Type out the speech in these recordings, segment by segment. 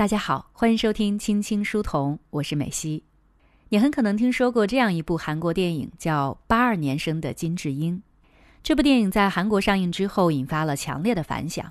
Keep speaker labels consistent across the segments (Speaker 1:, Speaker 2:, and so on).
Speaker 1: 大家好，欢迎收听《青青书童》，我是美西。你很可能听说过这样一部韩国电影，叫《八二年生的金智英》。这部电影在韩国上映之后，引发了强烈的反响。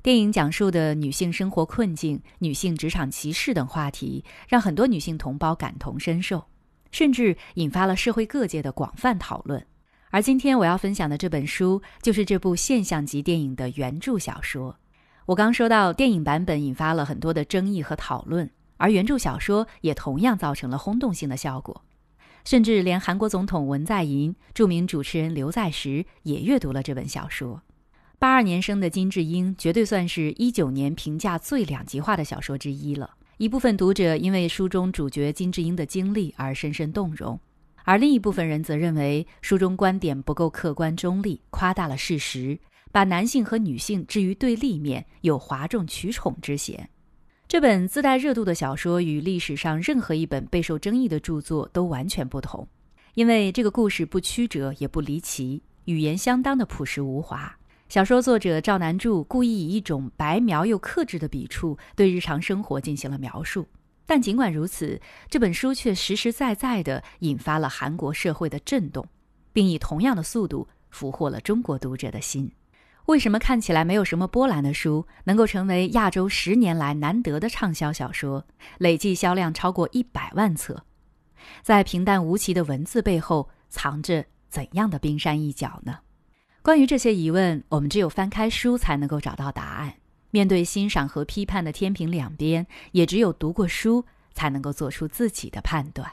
Speaker 1: 电影讲述的女性生活困境、女性职场歧视等话题，让很多女性同胞感同身受，甚至引发了社会各界的广泛讨论。而今天我要分享的这本书，就是这部现象级电影的原著小说。我刚说到，电影版本引发了很多的争议和讨论，而原著小说也同样造成了轰动性的效果，甚至连韩国总统文在寅、著名主持人刘在石也阅读了这本小说。八二年生的金智英绝对算是一九年评价最两极化的小说之一了。一部分读者因为书中主角金智英的经历而深深动容，而另一部分人则认为书中观点不够客观中立，夸大了事实。把男性和女性置于对立面，有哗众取宠之嫌。这本自带热度的小说与历史上任何一本备受争议的著作都完全不同，因为这个故事不曲折也不离奇，语言相当的朴实无华。小说作者赵南柱故意以一种白描又克制的笔触对日常生活进行了描述，但尽管如此，这本书却实实在在地引发了韩国社会的震动，并以同样的速度俘获了中国读者的心。为什么看起来没有什么波澜的书，能够成为亚洲十年来难得的畅销小说，累计销量超过一百万册？在平淡无奇的文字背后，藏着怎样的冰山一角呢？关于这些疑问，我们只有翻开书才能够找到答案。面对欣赏和批判的天平两边，也只有读过书才能够做出自己的判断。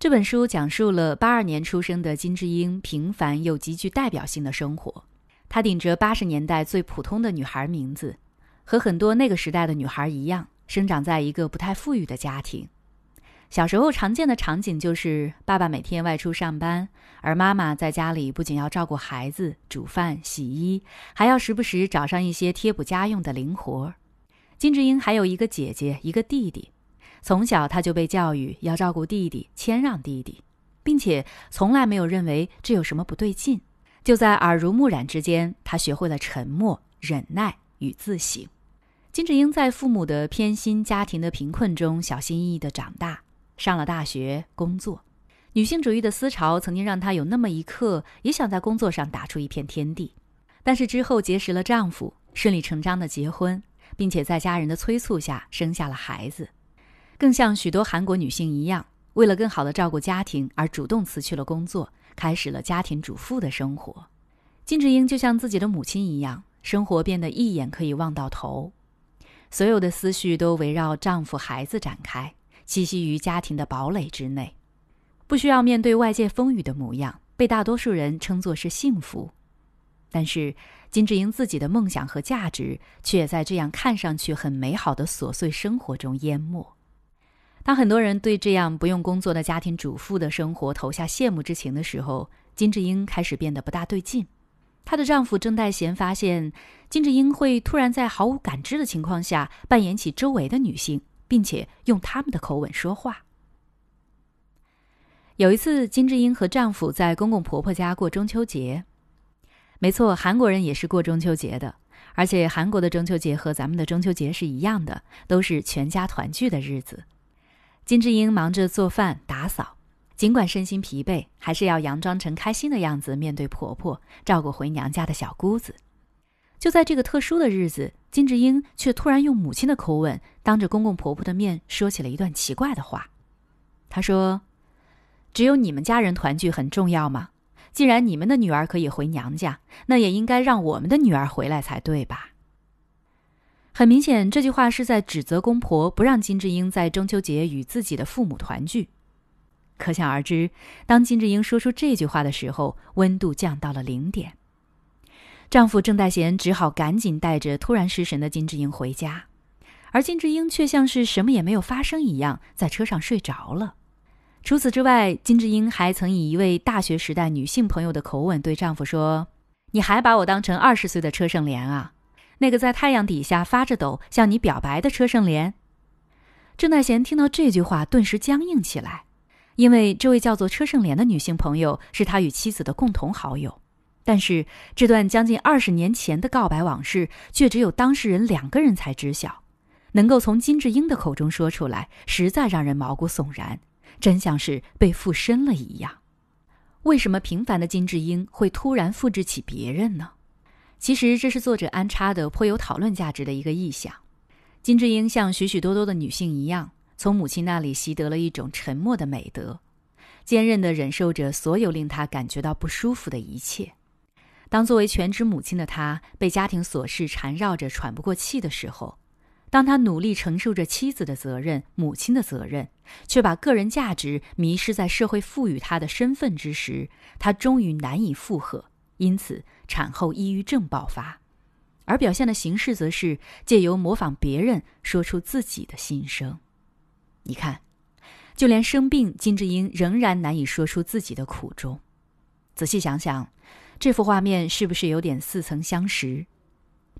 Speaker 1: 这本书讲述了八二年出生的金智英平凡又极具代表性的生活。她顶着八十年代最普通的女孩名字，和很多那个时代的女孩一样，生长在一个不太富裕的家庭。小时候常见的场景就是爸爸每天外出上班，而妈妈在家里不仅要照顾孩子、煮饭、洗衣，还要时不时找上一些贴补家用的零活。金智英还有一个姐姐，一个弟弟。从小她就被教育要照顾弟弟、谦让弟弟，并且从来没有认为这有什么不对劲。就在耳濡目染之间，他学会了沉默、忍耐与自省。金智英在父母的偏心、家庭的贫困中，小心翼翼地长大，上了大学，工作。女性主义的思潮曾经让她有那么一刻，也想在工作上打出一片天地。但是之后结识了丈夫，顺理成章的结婚，并且在家人的催促下生下了孩子。更像许多韩国女性一样，为了更好地照顾家庭而主动辞去了工作。开始了家庭主妇的生活，金智英就像自己的母亲一样，生活变得一眼可以望到头，所有的思绪都围绕丈夫、孩子展开，栖息于家庭的堡垒之内，不需要面对外界风雨的模样，被大多数人称作是幸福。但是，金智英自己的梦想和价值却在这样看上去很美好的琐碎生活中淹没。当很多人对这样不用工作的家庭主妇的生活投下羡慕之情的时候，金智英开始变得不大对劲。她的丈夫郑代贤发现，金智英会突然在毫无感知的情况下扮演起周围的女性，并且用他们的口吻说话。有一次，金智英和丈夫在公公婆婆家过中秋节。没错，韩国人也是过中秋节的，而且韩国的中秋节和咱们的中秋节是一样的，都是全家团聚的日子。金智英忙着做饭打扫，尽管身心疲惫，还是要佯装成开心的样子面对婆婆，照顾回娘家的小姑子。就在这个特殊的日子，金智英却突然用母亲的口吻，当着公公婆婆的面说起了一段奇怪的话。她说：“只有你们家人团聚很重要吗？既然你们的女儿可以回娘家，那也应该让我们的女儿回来才对吧？”很明显，这句话是在指责公婆不让金智英在中秋节与自己的父母团聚。可想而知，当金智英说出这句话的时候，温度降到了零点。丈夫郑代贤只好赶紧带着突然失神的金智英回家，而金智英却像是什么也没有发生一样，在车上睡着了。除此之外，金智英还曾以一位大学时代女性朋友的口吻对丈夫说：“你还把我当成二十岁的车胜莲啊？”那个在太阳底下发着抖向你表白的车胜莲，郑代贤听到这句话，顿时僵硬起来，因为这位叫做车胜莲的女性朋友是他与妻子的共同好友，但是这段将近二十年前的告白往事，却只有当事人两个人才知晓。能够从金智英的口中说出来，实在让人毛骨悚然，真像是被附身了一样。为什么平凡的金智英会突然复制起别人呢？其实这是作者安插的颇有讨论价值的一个意象。金智英像许许多多的女性一样，从母亲那里习得了一种沉默的美德，坚韧地忍受着所有令她感觉到不舒服的一切。当作为全职母亲的她被家庭琐事缠绕着喘不过气的时候，当她努力承受着妻子的责任、母亲的责任，却把个人价值迷失在社会赋予她的身份之时，她终于难以负荷，因此产后抑郁症爆发，而表现的形式则是借由模仿别人说出自己的心声。你看，就连生病，金智英仍然难以说出自己的苦衷。仔细想想。这幅画面是不是有点似曾相识？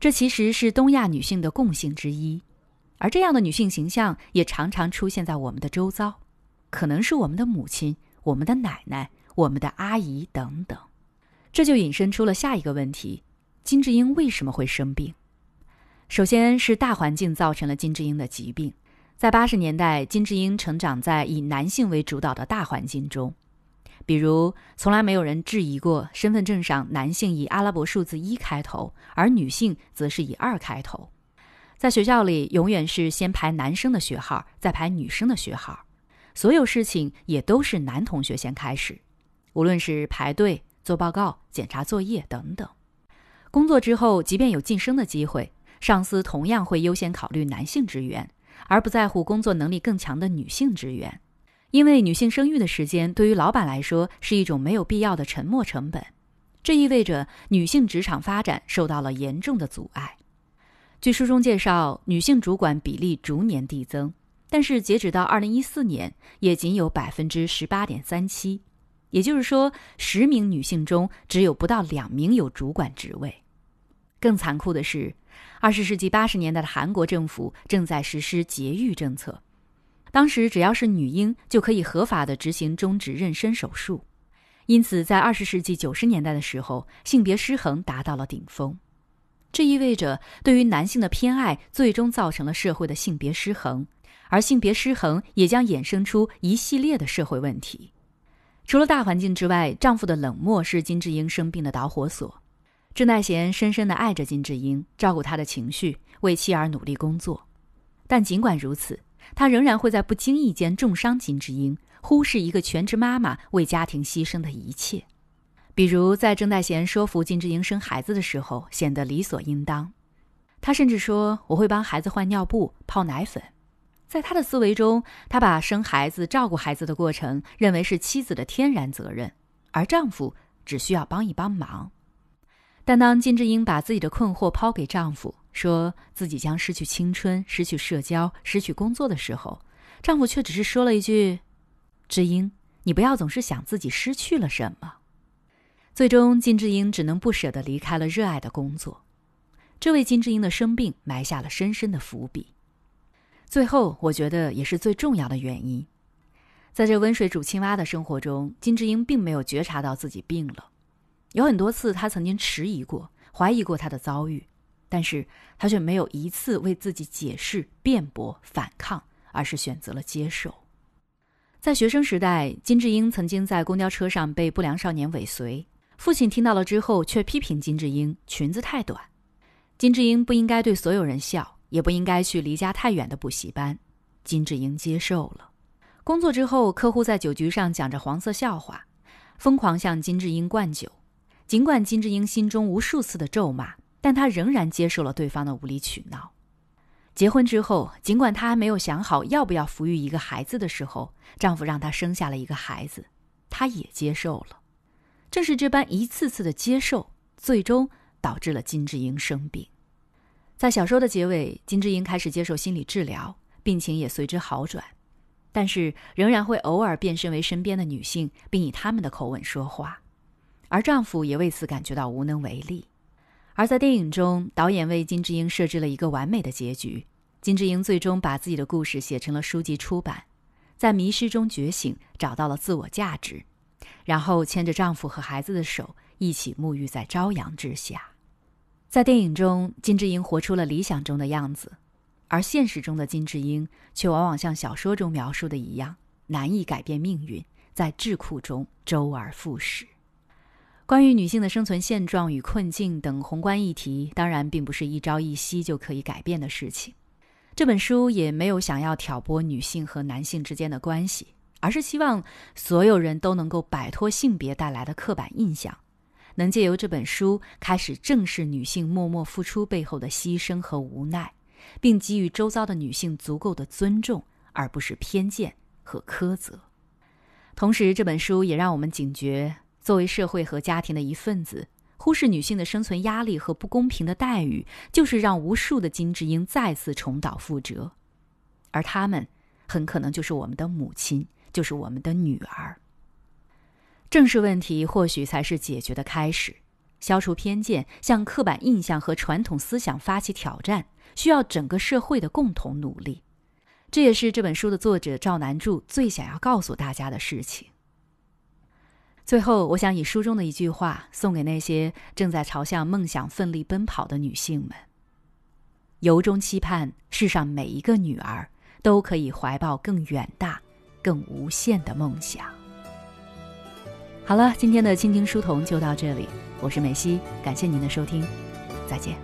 Speaker 1: 这其实是东亚女性的共性之一，而这样的女性形象也常常出现在我们的周遭，可能是我们的母亲、我们的奶奶、我们的阿姨等等。这就引申出了下一个问题：金智英为什么会生病？首先是大环境造成了金智英的疾病。在八十年代，金智英成长在以男性为主导的大环境中。比如，从来没有人质疑过身份证上男性以阿拉伯数字一开头，而女性则是以二开头。在学校里，永远是先排男生的学号，再排女生的学号。所有事情也都是男同学先开始，无论是排队、做报告、检查作业等等。工作之后，即便有晋升的机会，上司同样会优先考虑男性职员，而不在乎工作能力更强的女性职员。因为女性生育的时间对于老板来说是一种没有必要的沉没成本，这意味着女性职场发展受到了严重的阻碍。据书中介绍，女性主管比例逐年递增，但是截止到二零一四年，也仅有百分之十八点三七，也就是说，十名女性中只有不到两名有主管职位。更残酷的是，二十世纪八十年代的韩国政府正在实施节育政策。当时只要是女婴就可以合法的执行终止妊娠手术，因此在二十世纪九十年代的时候，性别失衡达到了顶峰。这意味着对于男性的偏爱最终造成了社会的性别失衡，而性别失衡也将衍生出一系列的社会问题。除了大环境之外，丈夫的冷漠是金智英生病的导火索。郑代贤深深的爱着金智英，照顾她的情绪，为妻儿努力工作，但尽管如此。他仍然会在不经意间重伤金智英，忽视一个全职妈妈为家庭牺牲的一切。比如，在郑代贤说服金智英生孩子的时候，显得理所应当。他甚至说：“我会帮孩子换尿布、泡奶粉。”在他的思维中，他把生孩子、照顾孩子的过程认为是妻子的天然责任，而丈夫只需要帮一帮忙。但当金智英把自己的困惑抛给丈夫，说自己将失去青春、失去社交、失去工作的时候，丈夫却只是说了一句：“智英，你不要总是想自己失去了什么。”最终，金智英只能不舍得离开了热爱的工作，这为金智英的生病埋下了深深的伏笔。最后，我觉得也是最重要的原因，在这温水煮青蛙的生活中，金智英并没有觉察到自己病了。有很多次，他曾经迟疑过、怀疑过他的遭遇，但是他却没有一次为自己解释、辩驳、反抗，而是选择了接受。在学生时代，金智英曾经在公交车上被不良少年尾随，父亲听到了之后，却批评金智英裙子太短。金智英不应该对所有人笑，也不应该去离家太远的补习班。金智英接受了。工作之后，客户在酒局上讲着黄色笑话，疯狂向金智英灌酒。尽管金智英心中无数次的咒骂，但她仍然接受了对方的无理取闹。结婚之后，尽管她还没有想好要不要抚育一个孩子的时候，丈夫让她生下了一个孩子，她也接受了。正是这般一次次的接受，最终导致了金智英生病。在小说的结尾，金智英开始接受心理治疗，病情也随之好转，但是仍然会偶尔变身为身边的女性，并以他们的口吻说话。而丈夫也为此感觉到无能为力，而在电影中，导演为金智英设置了一个完美的结局。金智英最终把自己的故事写成了书籍出版，在迷失中觉醒，找到了自我价值，然后牵着丈夫和孩子的手，一起沐浴在朝阳之下。在电影中，金智英活出了理想中的样子，而现实中的金智英却往往像小说中描述的一样，难以改变命运，在桎梏中周而复始。关于女性的生存现状与困境等宏观议题，当然并不是一朝一夕就可以改变的事情。这本书也没有想要挑拨女性和男性之间的关系，而是希望所有人都能够摆脱性别带来的刻板印象，能借由这本书开始正视女性默默付出背后的牺牲和无奈，并给予周遭的女性足够的尊重，而不是偏见和苛责。同时，这本书也让我们警觉。作为社会和家庭的一份子，忽视女性的生存压力和不公平的待遇，就是让无数的金智英再次重蹈覆辙，而她们很可能就是我们的母亲，就是我们的女儿。正视问题，或许才是解决的开始。消除偏见，向刻板印象和传统思想发起挑战，需要整个社会的共同努力。这也是这本书的作者赵南柱最想要告诉大家的事情。最后，我想以书中的一句话送给那些正在朝向梦想奋力奔跑的女性们：由衷期盼世上每一个女儿都可以怀抱更远大、更无限的梦想。好了，今天的倾听书童就到这里，我是美西，感谢您的收听，再见。